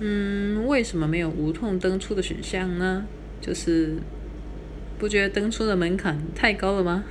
嗯为什么没有无痛登出的选项呢？就是不觉得登出的门槛太高了吗？